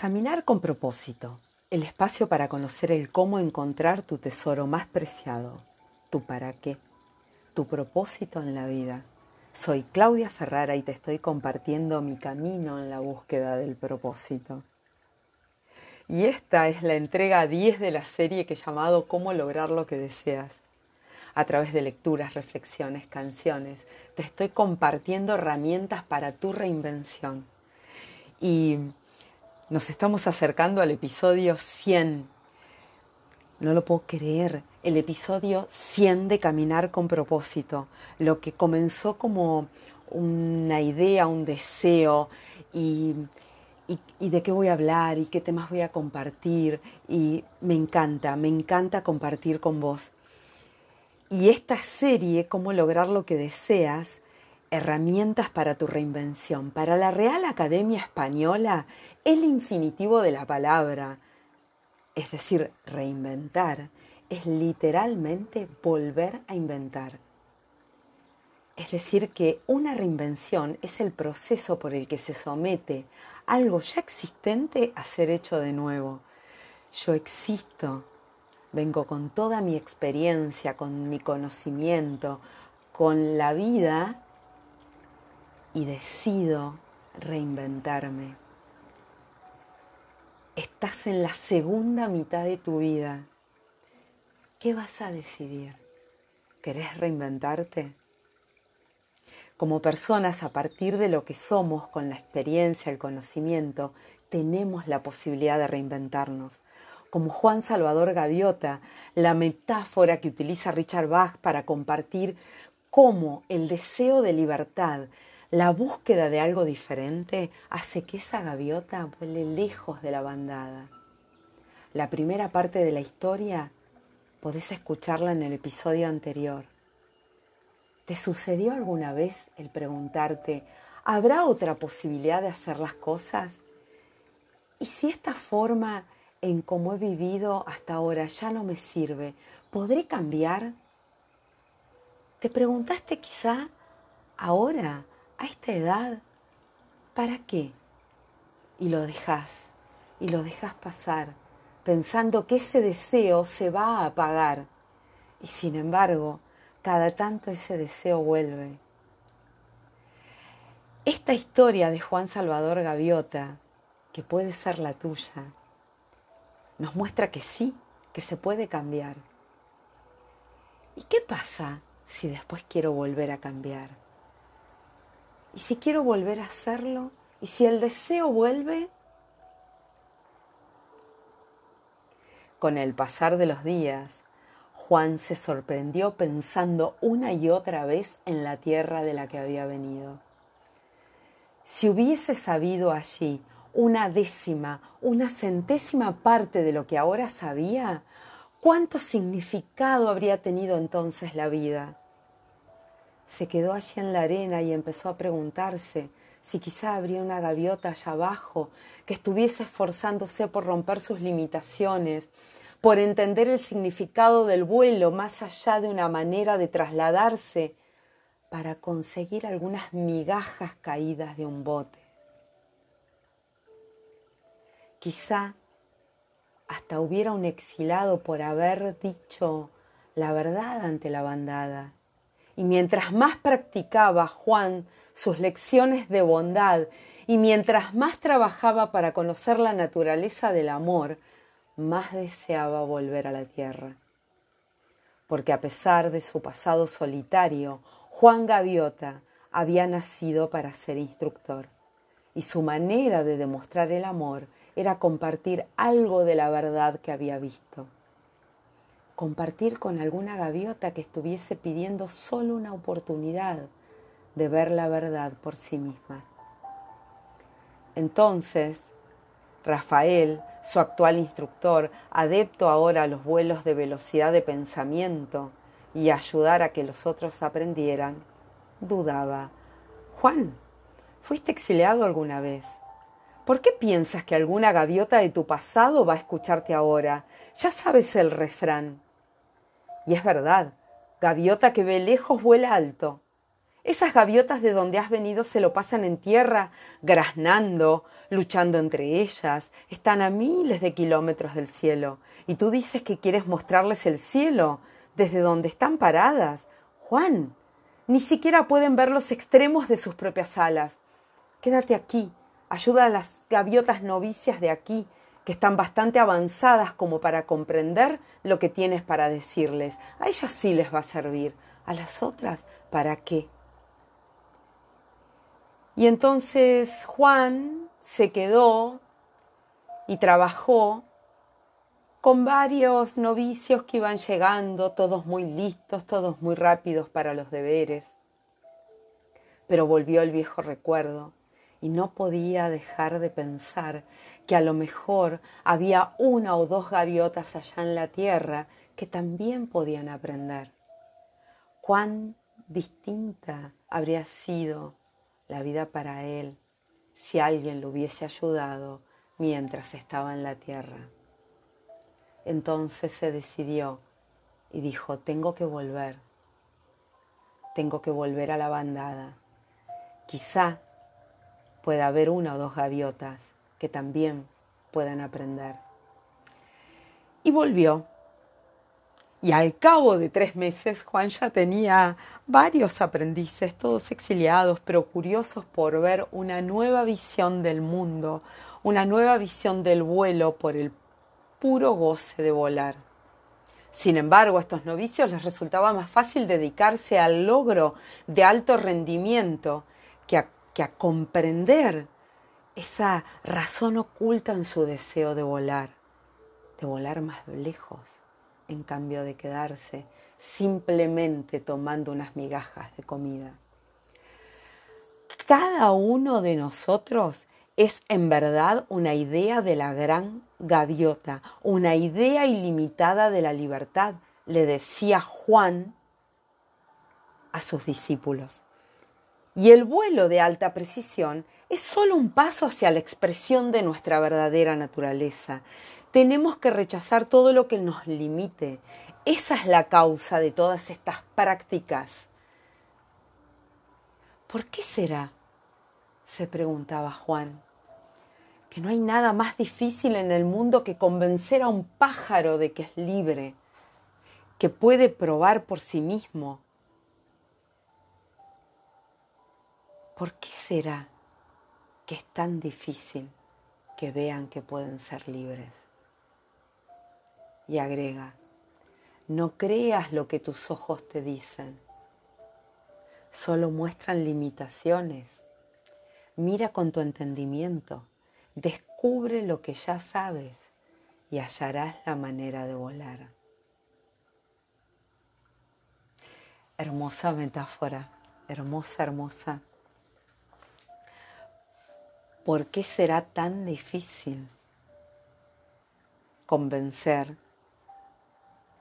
Caminar con propósito, el espacio para conocer el cómo encontrar tu tesoro más preciado, tu para qué, tu propósito en la vida. Soy Claudia Ferrara y te estoy compartiendo mi camino en la búsqueda del propósito. Y esta es la entrega 10 de la serie que he llamado Cómo lograr lo que deseas. A través de lecturas, reflexiones, canciones, te estoy compartiendo herramientas para tu reinvención. Y nos estamos acercando al episodio 100. No lo puedo creer. El episodio 100 de Caminar con propósito. Lo que comenzó como una idea, un deseo y, y, de qué voy a hablar y qué temas voy a compartir. Y me encanta, me encanta compartir con vos. Y esta serie, Cómo lograr lo que deseas, Herramientas para tu reinvención. Para la Real Academia Española, el infinitivo de la palabra, es decir, reinventar, es literalmente volver a inventar. Es decir, que una reinvención es el proceso por el que se somete algo ya existente a ser hecho de nuevo. Yo existo, vengo con toda mi experiencia, con mi conocimiento, con la vida y decido reinventarme. Estás en la segunda mitad de tu vida. ¿Qué vas a decidir? ¿Querés reinventarte? Como personas, a partir de lo que somos, con la experiencia, el conocimiento, tenemos la posibilidad de reinventarnos. Como Juan Salvador Gaviota, la metáfora que utiliza Richard Bach para compartir cómo el deseo de libertad la búsqueda de algo diferente hace que esa gaviota vuele lejos de la bandada. La primera parte de la historia podés escucharla en el episodio anterior. ¿Te sucedió alguna vez el preguntarte, ¿habrá otra posibilidad de hacer las cosas? ¿Y si esta forma en cómo he vivido hasta ahora ya no me sirve, ¿podré cambiar? ¿Te preguntaste quizá ahora a esta edad, ¿para qué? Y lo dejas, y lo dejas pasar, pensando que ese deseo se va a apagar. Y sin embargo, cada tanto ese deseo vuelve. Esta historia de Juan Salvador Gaviota, que puede ser la tuya, nos muestra que sí, que se puede cambiar. ¿Y qué pasa si después quiero volver a cambiar? ¿Y si quiero volver a hacerlo? ¿Y si el deseo vuelve? Con el pasar de los días, Juan se sorprendió pensando una y otra vez en la tierra de la que había venido. Si hubiese sabido allí una décima, una centésima parte de lo que ahora sabía, ¿cuánto significado habría tenido entonces la vida? Se quedó allí en la arena y empezó a preguntarse si quizá habría una gaviota allá abajo que estuviese esforzándose por romper sus limitaciones, por entender el significado del vuelo más allá de una manera de trasladarse para conseguir algunas migajas caídas de un bote. Quizá hasta hubiera un exilado por haber dicho la verdad ante la bandada y mientras más practicaba Juan sus lecciones de bondad y mientras más trabajaba para conocer la naturaleza del amor, más deseaba volver a la tierra. Porque a pesar de su pasado solitario, Juan Gaviota había nacido para ser instructor y su manera de demostrar el amor era compartir algo de la verdad que había visto compartir con alguna gaviota que estuviese pidiendo solo una oportunidad de ver la verdad por sí misma. Entonces, Rafael, su actual instructor, adepto ahora a los vuelos de velocidad de pensamiento y ayudar a que los otros aprendieran, dudaba. Juan, ¿fuiste exiliado alguna vez? ¿Por qué piensas que alguna gaviota de tu pasado va a escucharte ahora? Ya sabes el refrán. Y es verdad, gaviota que ve lejos vuela alto. Esas gaviotas de donde has venido se lo pasan en tierra, graznando, luchando entre ellas, están a miles de kilómetros del cielo. Y tú dices que quieres mostrarles el cielo desde donde están paradas. Juan, ni siquiera pueden ver los extremos de sus propias alas. Quédate aquí, ayuda a las gaviotas novicias de aquí, que están bastante avanzadas como para comprender lo que tienes para decirles. A ellas sí les va a servir, a las otras, ¿para qué? Y entonces Juan se quedó y trabajó con varios novicios que iban llegando, todos muy listos, todos muy rápidos para los deberes. Pero volvió el viejo recuerdo y no podía dejar de pensar que a lo mejor había una o dos gaviotas allá en la tierra que también podían aprender. Cuán distinta habría sido la vida para él si alguien lo hubiese ayudado mientras estaba en la tierra. Entonces se decidió y dijo, tengo que volver, tengo que volver a la bandada. Quizá pueda haber una o dos gaviotas que también puedan aprender. Y volvió y al cabo de tres meses Juan ya tenía varios aprendices, todos exiliados, pero curiosos por ver una nueva visión del mundo, una nueva visión del vuelo por el puro goce de volar. Sin embargo, a estos novicios les resultaba más fácil dedicarse al logro de alto rendimiento que a, que a comprender esa razón oculta en su deseo de volar, de volar más lejos en cambio de quedarse simplemente tomando unas migajas de comida. Cada uno de nosotros es en verdad una idea de la gran gaviota, una idea ilimitada de la libertad, le decía Juan a sus discípulos. Y el vuelo de alta precisión es solo un paso hacia la expresión de nuestra verdadera naturaleza. Tenemos que rechazar todo lo que nos limite. Esa es la causa de todas estas prácticas. ¿Por qué será? se preguntaba Juan, que no hay nada más difícil en el mundo que convencer a un pájaro de que es libre, que puede probar por sí mismo. ¿Por qué será que es tan difícil que vean que pueden ser libres? y agrega, no creas lo que tus ojos te dicen, solo muestran limitaciones. Mira con tu entendimiento, descubre lo que ya sabes y hallarás la manera de volar. Hermosa metáfora, hermosa, hermosa. ¿Por qué será tan difícil convencer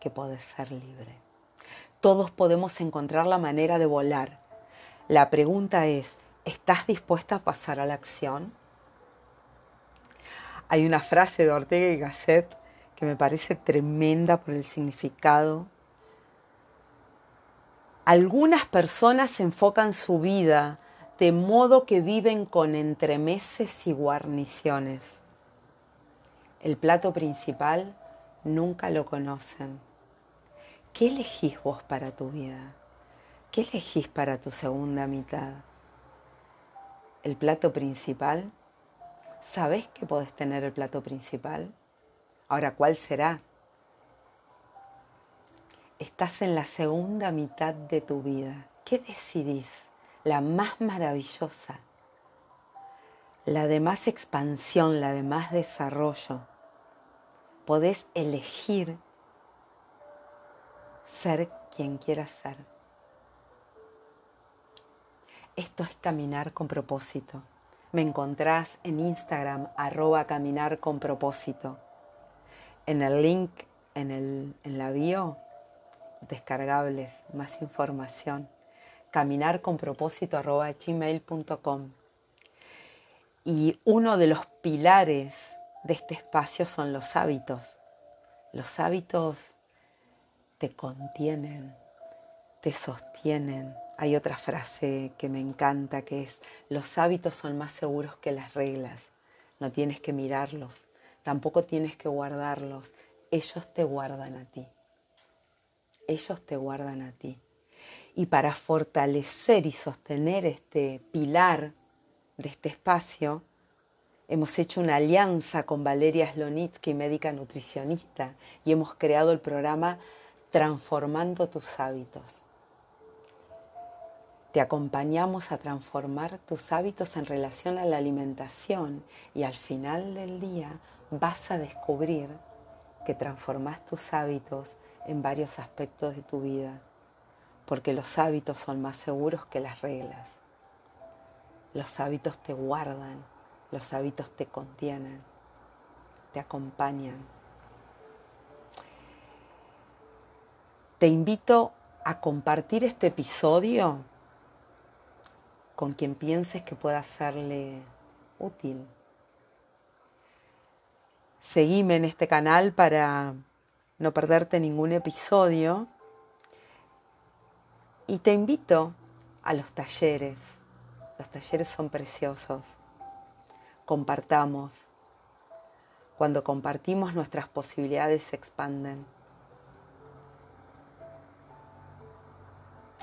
que puedes ser libre. Todos podemos encontrar la manera de volar. La pregunta es, ¿estás dispuesta a pasar a la acción? Hay una frase de Ortega y Gasset que me parece tremenda por el significado. Algunas personas enfocan su vida de modo que viven con entremeses y guarniciones. El plato principal nunca lo conocen ¿Qué elegís vos para tu vida? ¿Qué elegís para tu segunda mitad? ¿El plato principal? ¿Sabés que podés tener el plato principal? Ahora, ¿cuál será? Estás en la segunda mitad de tu vida. ¿Qué decidís? La más maravillosa, la de más expansión, la de más desarrollo. Podés elegir ser quien quieras ser. Esto es caminar con propósito. Me encontrás en Instagram arroba caminar con propósito. En el link en, el, en la bio, descargables, más información. Caminar con propósito arroba gmail.com. Y uno de los pilares de este espacio son los hábitos. Los hábitos te contienen, te sostienen. Hay otra frase que me encanta que es, los hábitos son más seguros que las reglas. No tienes que mirarlos, tampoco tienes que guardarlos. Ellos te guardan a ti. Ellos te guardan a ti. Y para fortalecer y sostener este pilar de este espacio, hemos hecho una alianza con Valeria Slonitsky, médica nutricionista, y hemos creado el programa Transformando tus hábitos. Te acompañamos a transformar tus hábitos en relación a la alimentación y al final del día vas a descubrir que transformas tus hábitos en varios aspectos de tu vida, porque los hábitos son más seguros que las reglas. Los hábitos te guardan, los hábitos te contienen, te acompañan. Te invito a compartir este episodio con quien pienses que pueda serle útil. Seguime en este canal para no perderte ningún episodio y te invito a los talleres. Los talleres son preciosos. Compartamos. Cuando compartimos nuestras posibilidades se expanden.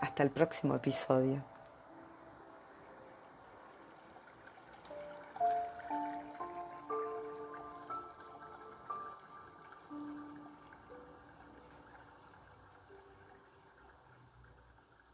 Hasta el próximo episodio.